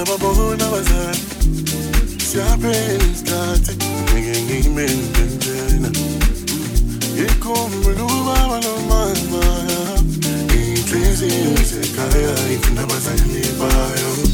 never born I was hurt. Siyapenzi kati ngeke ngiyimende tena. Ikhumbula ubaba nomama. Inhliziyo isekhaya ifunda bazali bayo.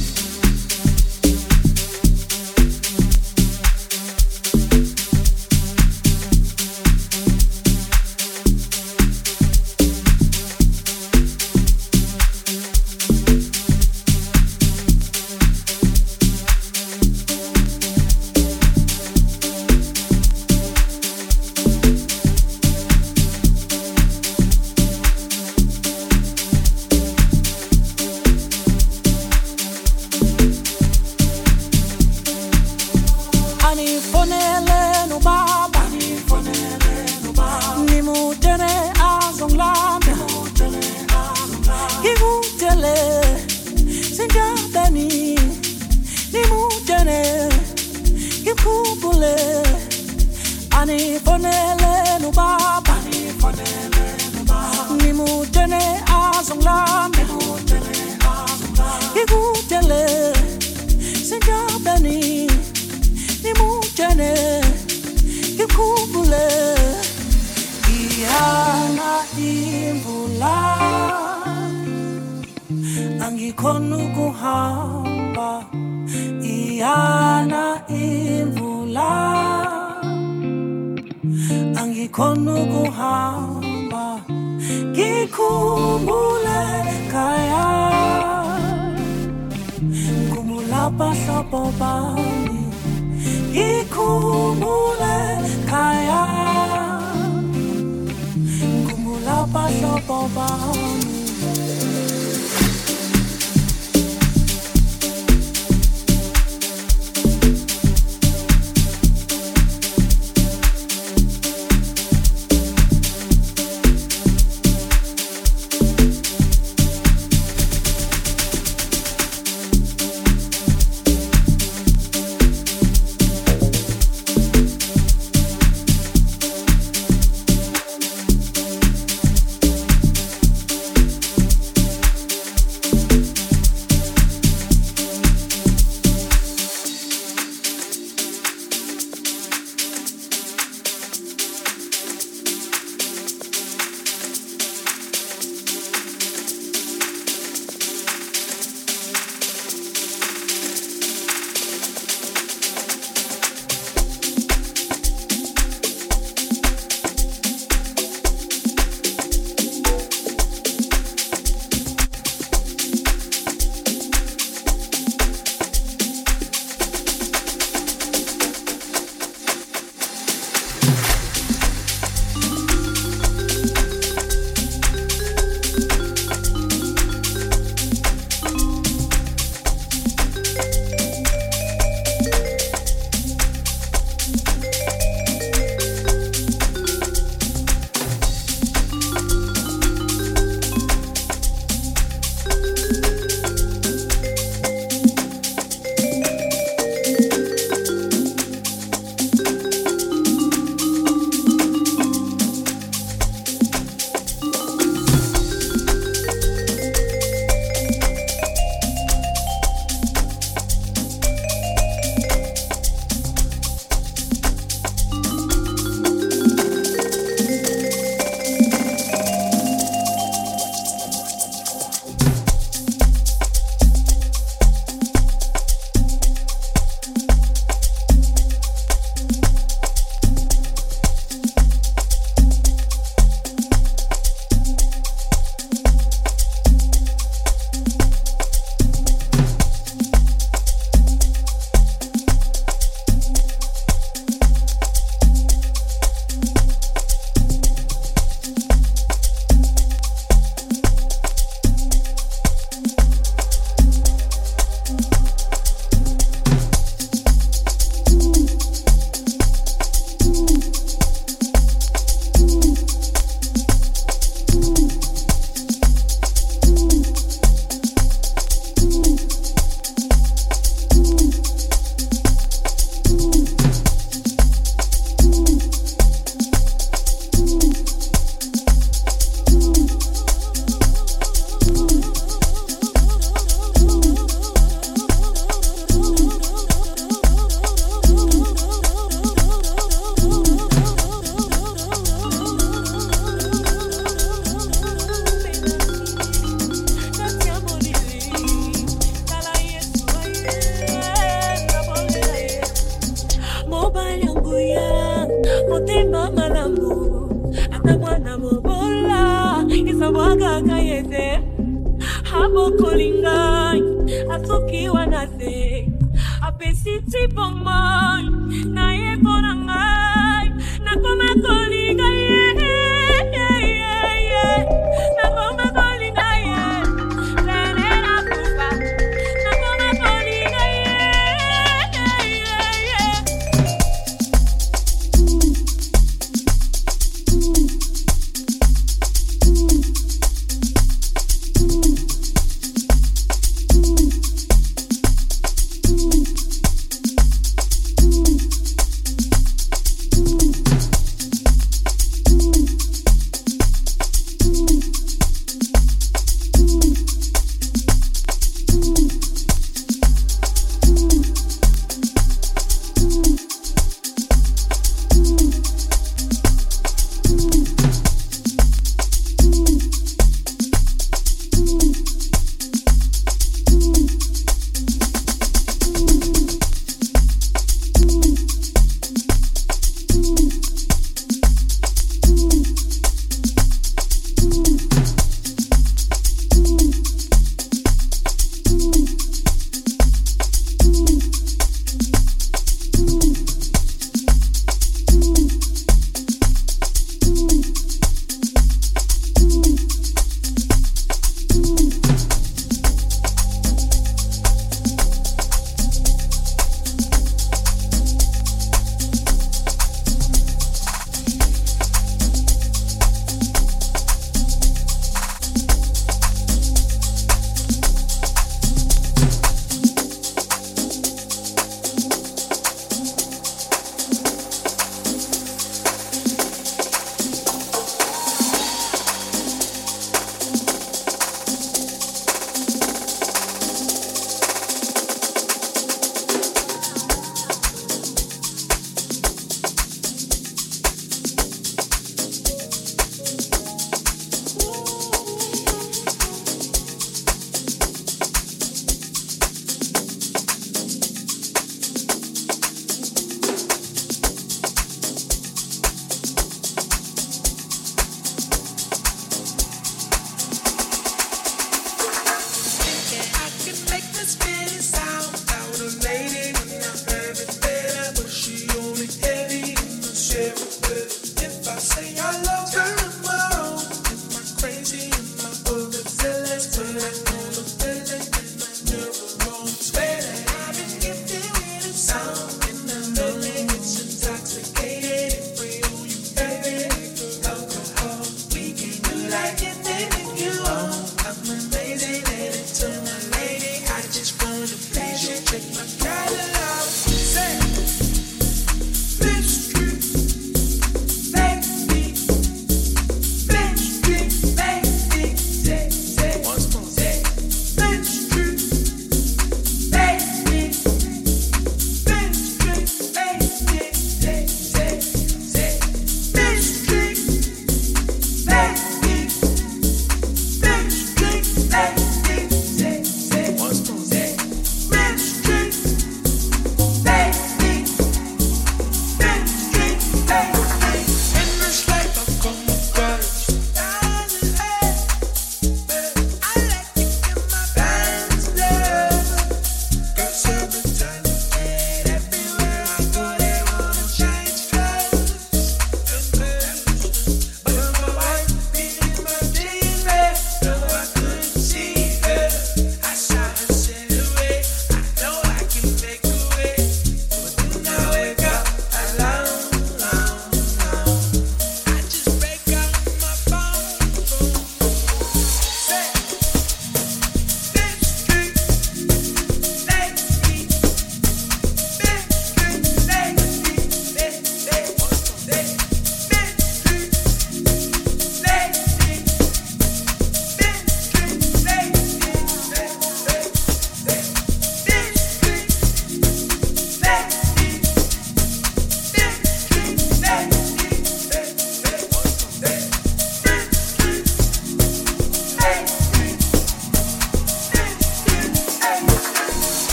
Angikhona ukuhamba iyana imvula. Angikhona ukuhamba ngikhumbule khaya khumbula bahlobo bami ngikhumbule khaya khumbula bahlobo bami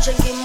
virgin.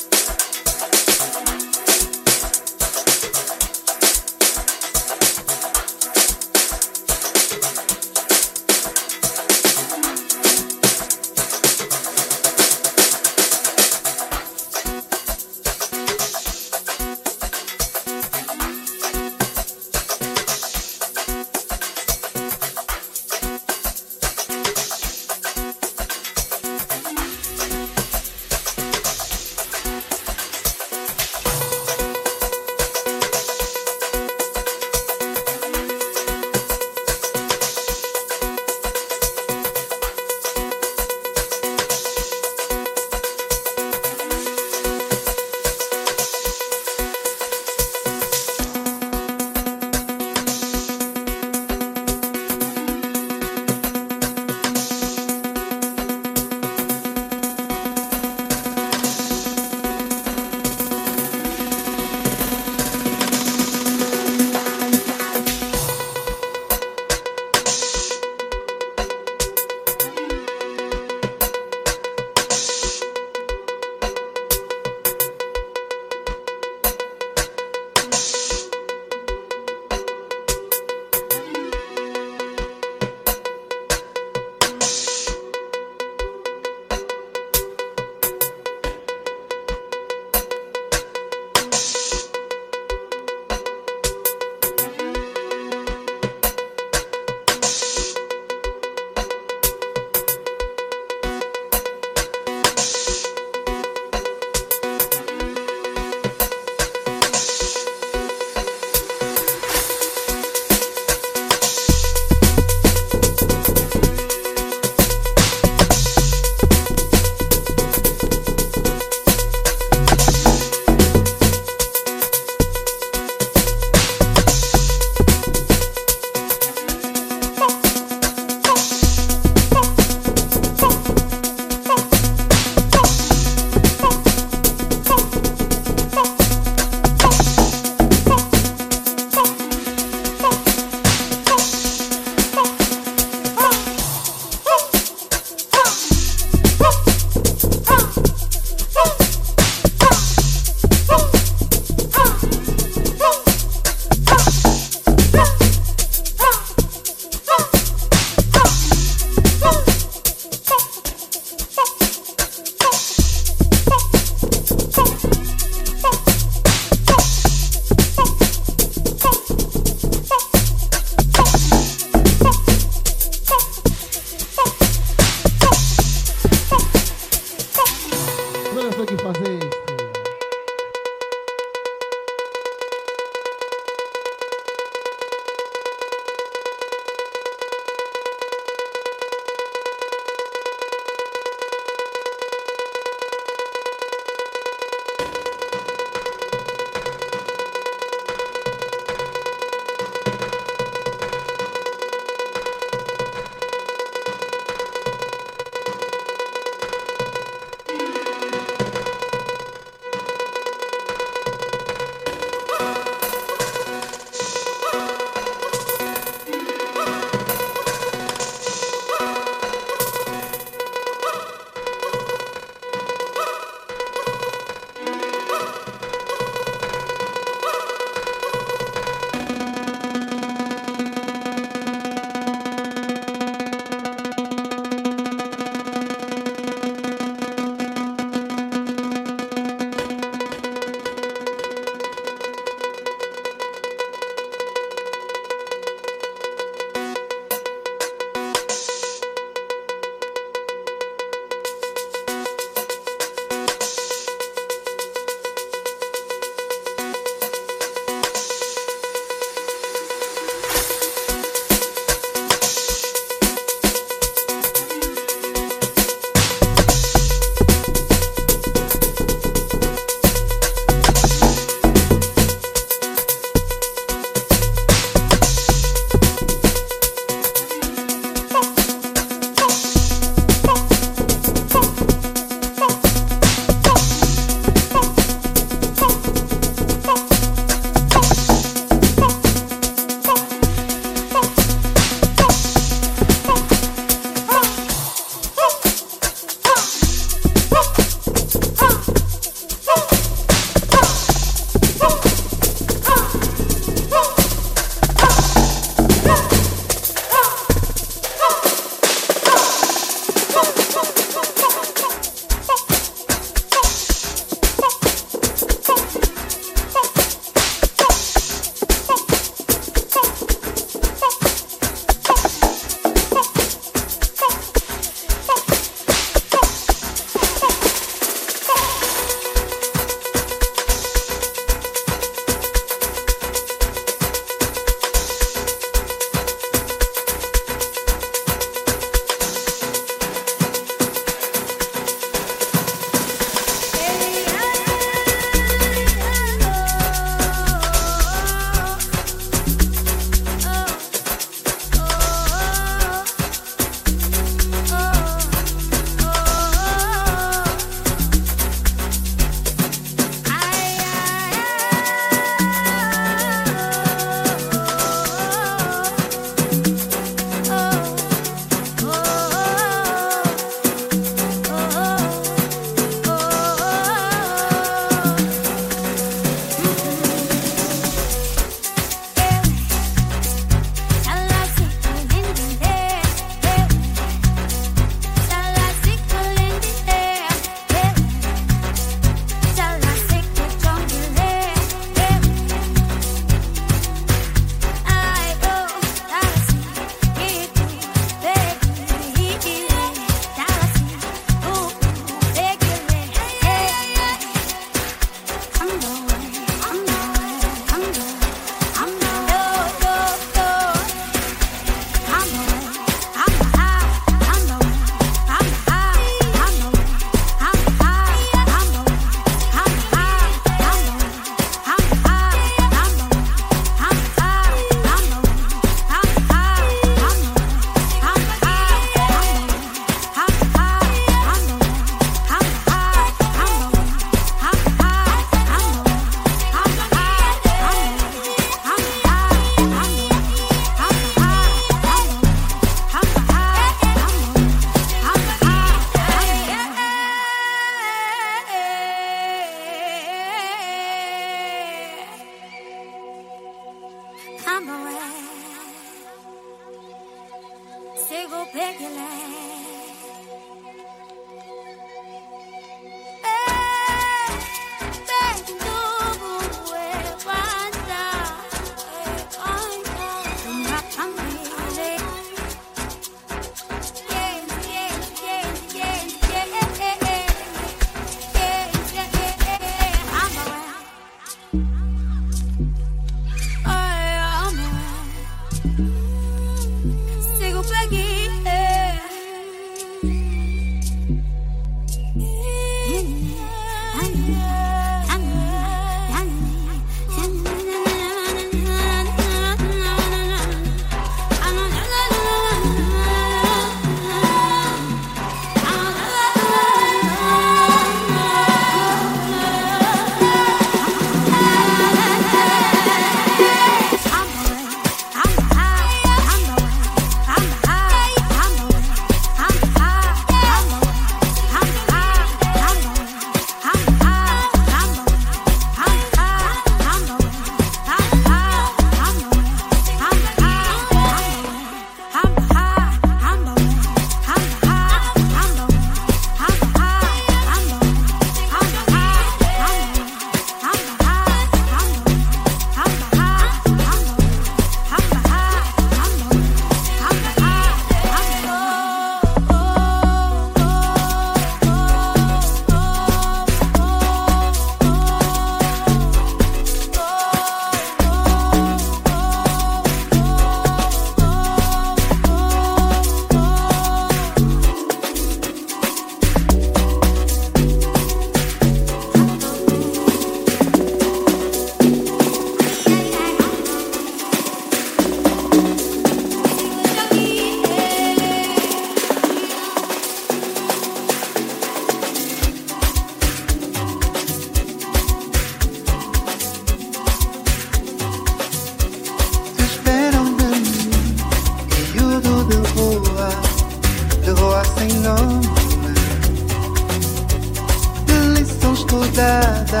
estudada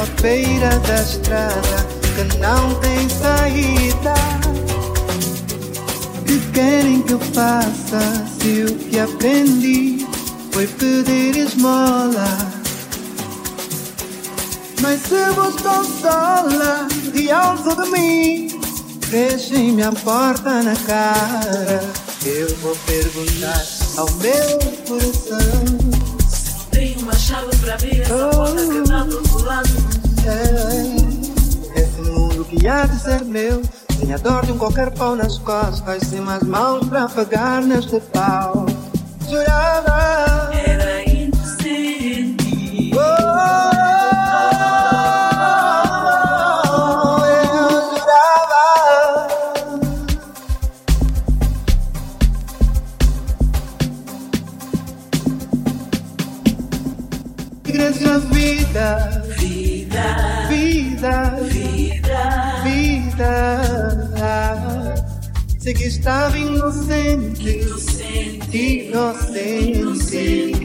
à beira da estrada que não tem saída. Que querem que eu faça se o que aprendi foi pedir esmola? Mas se vos consola e alto de mim, deixem-me a porta na cara. Eu vou perguntar ao meu coração. É, esse mundo que há de ser meu, sem a dor de um qualquer pau nas costas, sem as mãos pra pagar neste pau. Jurava. Era estaba inocente, inocente, inocente. inocente.